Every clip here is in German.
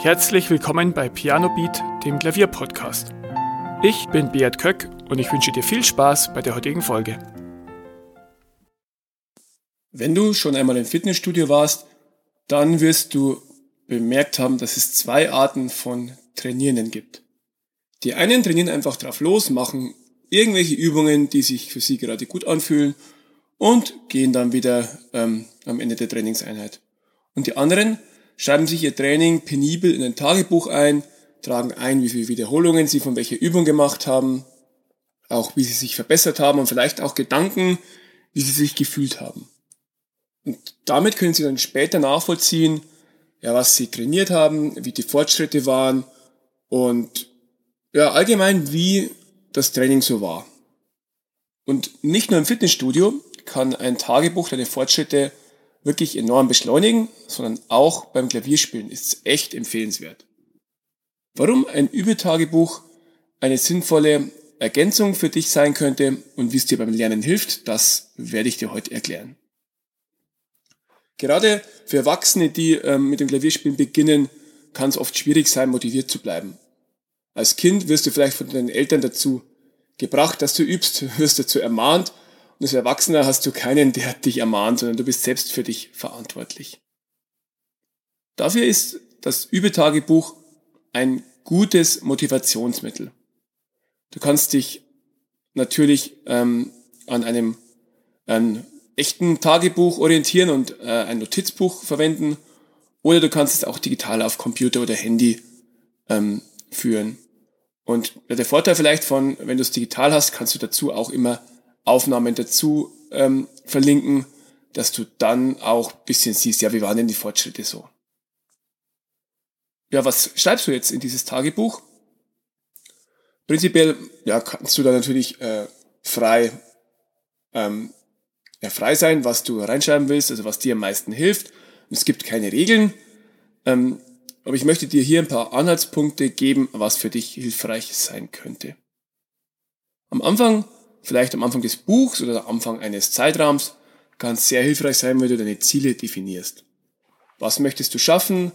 Herzlich willkommen bei Piano Beat, dem Klavierpodcast. Ich bin Beat Köck und ich wünsche dir viel Spaß bei der heutigen Folge. Wenn du schon einmal im Fitnessstudio warst, dann wirst du bemerkt haben, dass es zwei Arten von Trainierenden gibt. Die einen trainieren einfach drauf los, machen irgendwelche Übungen, die sich für sie gerade gut anfühlen und gehen dann wieder ähm, am Ende der Trainingseinheit. Und die anderen schreiben sich ihr Training penibel in ein Tagebuch ein, tragen ein, wie viele Wiederholungen sie von welcher Übung gemacht haben, auch wie sie sich verbessert haben und vielleicht auch Gedanken, wie sie sich gefühlt haben. Und damit können sie dann später nachvollziehen, ja, was sie trainiert haben, wie die Fortschritte waren und ja, allgemein, wie das Training so war. Und nicht nur im Fitnessstudio kann ein Tagebuch deine Fortschritte wirklich enorm beschleunigen, sondern auch beim Klavierspielen ist es echt empfehlenswert. Warum ein Übetagebuch eine sinnvolle Ergänzung für dich sein könnte und wie es dir beim Lernen hilft, das werde ich dir heute erklären. Gerade für Erwachsene, die ähm, mit dem Klavierspielen beginnen, kann es oft schwierig sein, motiviert zu bleiben. Als Kind wirst du vielleicht von deinen Eltern dazu gebracht, dass du übst, wirst dazu ermahnt und als Erwachsener hast du keinen, der dich ermahnt, sondern du bist selbst für dich verantwortlich. Dafür ist das Übetagebuch ein gutes Motivationsmittel. Du kannst dich natürlich ähm, an einem an echten Tagebuch orientieren und äh, ein Notizbuch verwenden oder du kannst es auch digital auf Computer oder Handy ähm, führen. Und der Vorteil vielleicht von, wenn du es digital hast, kannst du dazu auch immer Aufnahmen dazu ähm, verlinken, dass du dann auch bisschen siehst, ja, wie waren denn die Fortschritte so? Ja, was schreibst du jetzt in dieses Tagebuch? Prinzipiell, ja, kannst du da natürlich äh, frei, ähm, ja, frei sein, was du reinschreiben willst, also was dir am meisten hilft. Es gibt keine Regeln. Ähm, aber ich möchte dir hier ein paar Anhaltspunkte geben, was für dich hilfreich sein könnte. Am Anfang vielleicht am Anfang des Buchs oder am Anfang eines Zeitraums, kann es sehr hilfreich sein, wenn du deine Ziele definierst. Was möchtest du schaffen?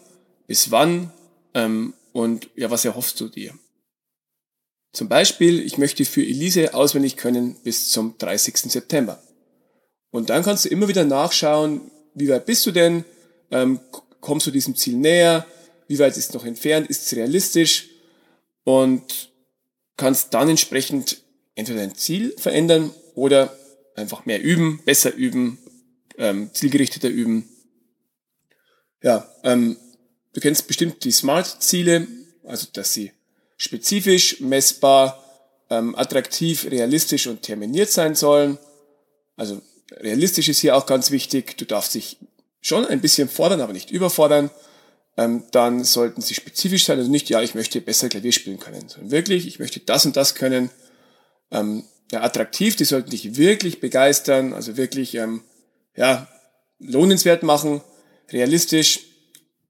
Bis wann? Ähm, und ja, was erhoffst du dir? Zum Beispiel, ich möchte für Elise auswendig können bis zum 30. September. Und dann kannst du immer wieder nachschauen, wie weit bist du denn? Ähm, kommst du diesem Ziel näher? Wie weit ist es noch entfernt? Ist es realistisch? Und kannst dann entsprechend entweder dein Ziel verändern oder einfach mehr üben, besser üben, ähm, zielgerichteter üben. Ja, ähm, du kennst bestimmt die Smart-Ziele, also dass sie spezifisch, messbar, ähm, attraktiv, realistisch und terminiert sein sollen. Also realistisch ist hier auch ganz wichtig. Du darfst dich schon ein bisschen fordern, aber nicht überfordern. Ähm, dann sollten sie spezifisch sein, also nicht, ja, ich möchte besser Klavier spielen können, sondern wirklich, ich möchte das und das können ähm, ja, attraktiv, die sollten dich wirklich begeistern, also wirklich ähm, ja, lohnenswert machen, realistisch,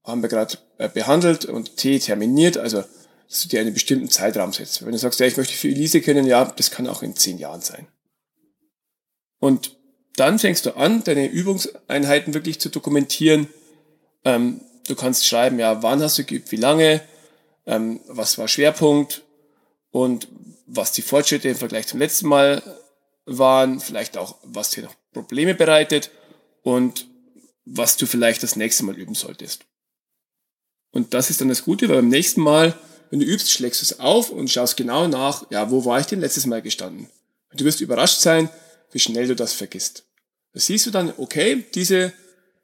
haben wir gerade äh, behandelt und T terminiert, also dass du dir einen bestimmten Zeitraum setzt. Wenn du sagst, ja, ich möchte für Elise kennen, ja, das kann auch in zehn Jahren sein. Und dann fängst du an, deine Übungseinheiten wirklich zu dokumentieren. Ähm, du kannst schreiben, ja, wann hast du geübt, wie lange, ähm, was war Schwerpunkt und was die Fortschritte im Vergleich zum letzten Mal waren, vielleicht auch, was dir noch Probleme bereitet und was du vielleicht das nächste Mal üben solltest. Und das ist dann das Gute, weil beim nächsten Mal, wenn du übst, schlägst du es auf und schaust genau nach, ja, wo war ich denn letztes Mal gestanden? Und du wirst überrascht sein, wie schnell du das vergisst. Da siehst du dann, okay, diese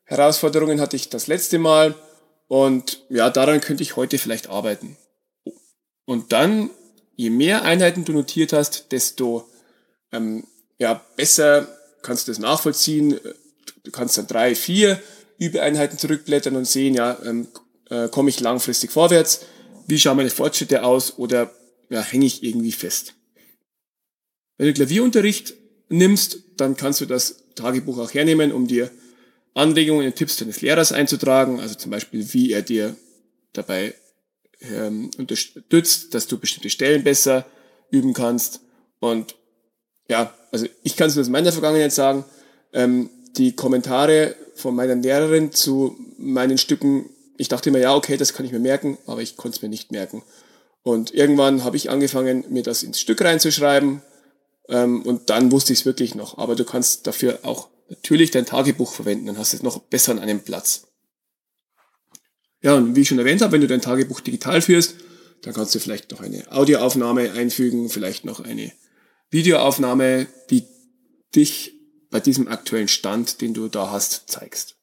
Herausforderungen hatte ich das letzte Mal und ja, daran könnte ich heute vielleicht arbeiten. Und dann je mehr Einheiten du notiert hast, desto ähm, ja, besser kannst du das nachvollziehen. Du kannst dann drei, vier Übeeinheiten zurückblättern und sehen, ja, ähm, äh, komme ich langfristig vorwärts, wie schauen meine Fortschritte aus oder ja, hänge ich irgendwie fest. Wenn du Klavierunterricht nimmst, dann kannst du das Tagebuch auch hernehmen, um dir Anregungen und Tipps deines Lehrers einzutragen, also zum Beispiel, wie er dir dabei ähm, unterstützt, dass du bestimmte Stellen besser üben kannst. Und ja, also ich kann es aus meiner Vergangenheit sagen, ähm, die Kommentare von meiner Lehrerin zu meinen Stücken ich dachte mir, ja, okay, das kann ich mir merken, aber ich konnte es mir nicht merken. Und irgendwann habe ich angefangen, mir das ins Stück reinzuschreiben ähm, und dann wusste ich es wirklich noch. Aber du kannst dafür auch natürlich dein Tagebuch verwenden, dann hast du es noch besser an einem Platz. Ja, und wie ich schon erwähnt habe, wenn du dein Tagebuch digital führst, dann kannst du vielleicht noch eine Audioaufnahme einfügen, vielleicht noch eine Videoaufnahme, die dich bei diesem aktuellen Stand, den du da hast, zeigst.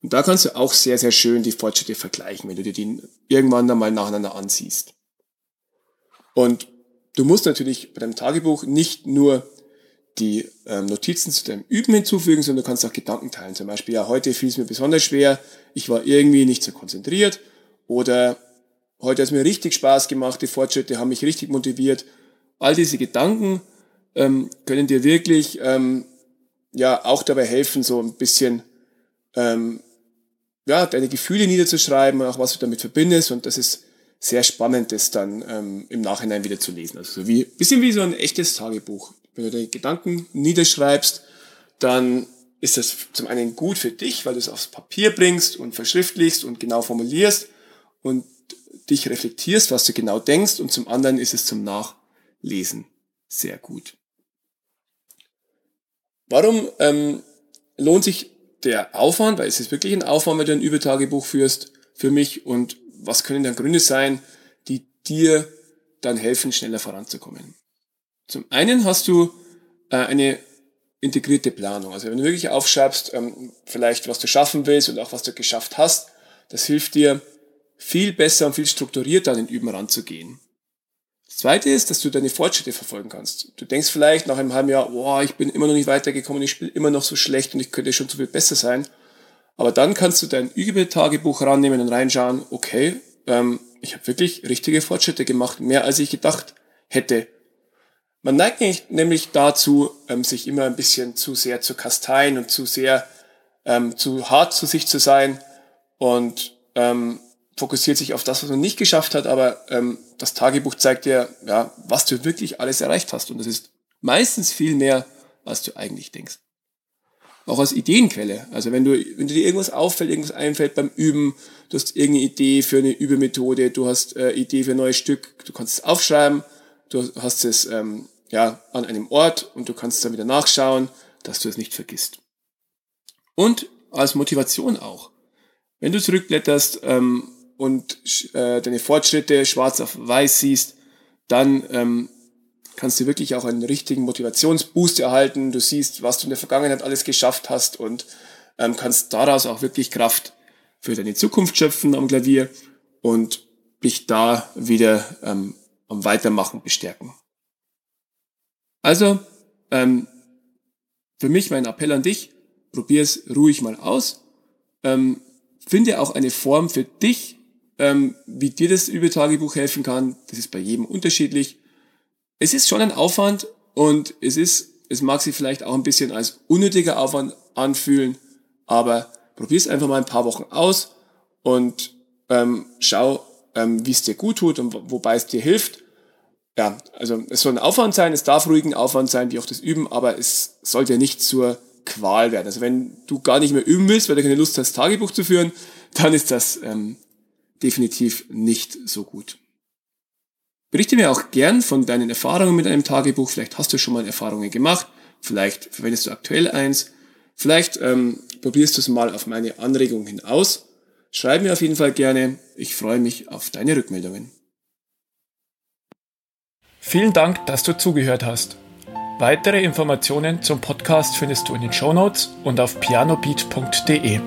Und da kannst du auch sehr, sehr schön die Fortschritte vergleichen, wenn du dir die irgendwann dann mal nacheinander ansiehst. Und du musst natürlich bei deinem Tagebuch nicht nur die ähm, Notizen zu deinem Üben hinzufügen, sondern du kannst auch Gedanken teilen. Zum Beispiel, ja, heute fiel es mir besonders schwer, ich war irgendwie nicht so konzentriert oder heute hat es mir richtig Spaß gemacht, die Fortschritte haben mich richtig motiviert. All diese Gedanken ähm, können dir wirklich ähm, ja auch dabei helfen, so ein bisschen ähm, ja, deine Gefühle niederzuschreiben, auch was du damit verbindest und das ist sehr spannend, das dann ähm, im Nachhinein wieder zu lesen. Also so wie bisschen wie so ein echtes Tagebuch. Wenn du deine Gedanken niederschreibst, dann ist das zum einen gut für dich, weil du es aufs Papier bringst und verschriftlichst und genau formulierst und dich reflektierst, was du genau denkst und zum anderen ist es zum Nachlesen sehr gut. Warum ähm, lohnt sich der Aufwand, weil es ist wirklich ein Aufwand, wenn du ein Übertagebuch führst, für mich und was können dann Gründe sein, die dir dann helfen, schneller voranzukommen? Zum einen hast du äh, eine integrierte Planung. Also wenn du wirklich aufschreibst, ähm, vielleicht was du schaffen willst und auch was du geschafft hast, das hilft dir viel besser und viel strukturierter an den Üben ranzugehen. Das zweite ist, dass du deine Fortschritte verfolgen kannst. Du denkst vielleicht nach einem halben Jahr, boah, ich bin immer noch nicht weitergekommen, ich spiele immer noch so schlecht und ich könnte schon so viel besser sein. Aber dann kannst du dein Übetagebuch rannehmen und reinschauen, okay, ähm, ich habe wirklich richtige Fortschritte gemacht, mehr als ich gedacht hätte. Man neigt nämlich dazu, ähm, sich immer ein bisschen zu sehr zu kasteien und zu sehr ähm, zu hart zu sich zu sein und ähm, fokussiert sich auf das, was man nicht geschafft hat, aber ähm, das Tagebuch zeigt dir, ja, was du wirklich alles erreicht hast. Und das ist meistens viel mehr, als du eigentlich denkst. Auch als Ideenquelle. Also wenn du, wenn dir irgendwas auffällt, irgendwas einfällt beim Üben, du hast irgendeine Idee für eine Übemethode, du hast äh, Idee für ein neues Stück, du kannst es aufschreiben, du hast es ähm, ja, an einem Ort und du kannst dann wieder nachschauen, dass du es nicht vergisst. Und als Motivation auch. Wenn du zurückblätterst ähm, und äh, deine Fortschritte schwarz auf weiß siehst, dann ähm, kannst du wirklich auch einen richtigen Motivationsboost erhalten. Du siehst, was du in der Vergangenheit alles geschafft hast und ähm, kannst daraus auch wirklich Kraft für deine Zukunft schöpfen am Klavier und dich da wieder ähm, am Weitermachen bestärken. Also, ähm, für mich mein Appell an dich, probier es ruhig mal aus. Ähm, finde auch eine Form für dich, ähm, wie dir das Übetagebuch helfen kann. Das ist bei jedem unterschiedlich. Es ist schon ein Aufwand und es ist, es mag sich vielleicht auch ein bisschen als unnötiger Aufwand anfühlen, aber probier es einfach mal ein paar Wochen aus und ähm, schau, ähm, wie es dir gut tut und wobei es dir hilft. Ja, also es soll ein Aufwand sein, es darf ruhig ein Aufwand sein, wie auch das Üben, aber es sollte nicht zur Qual werden. Also wenn du gar nicht mehr üben willst, weil du keine Lust hast, Tagebuch zu führen, dann ist das ähm, definitiv nicht so gut. Berichte mir auch gern von deinen Erfahrungen mit einem Tagebuch. Vielleicht hast du schon mal Erfahrungen gemacht. Vielleicht verwendest du aktuell eins. Vielleicht ähm, probierst du es mal auf meine Anregung hin aus. Schreib mir auf jeden Fall gerne. Ich freue mich auf deine Rückmeldungen. Vielen Dank, dass du zugehört hast. Weitere Informationen zum Podcast findest du in den Show Notes und auf pianobeat.de.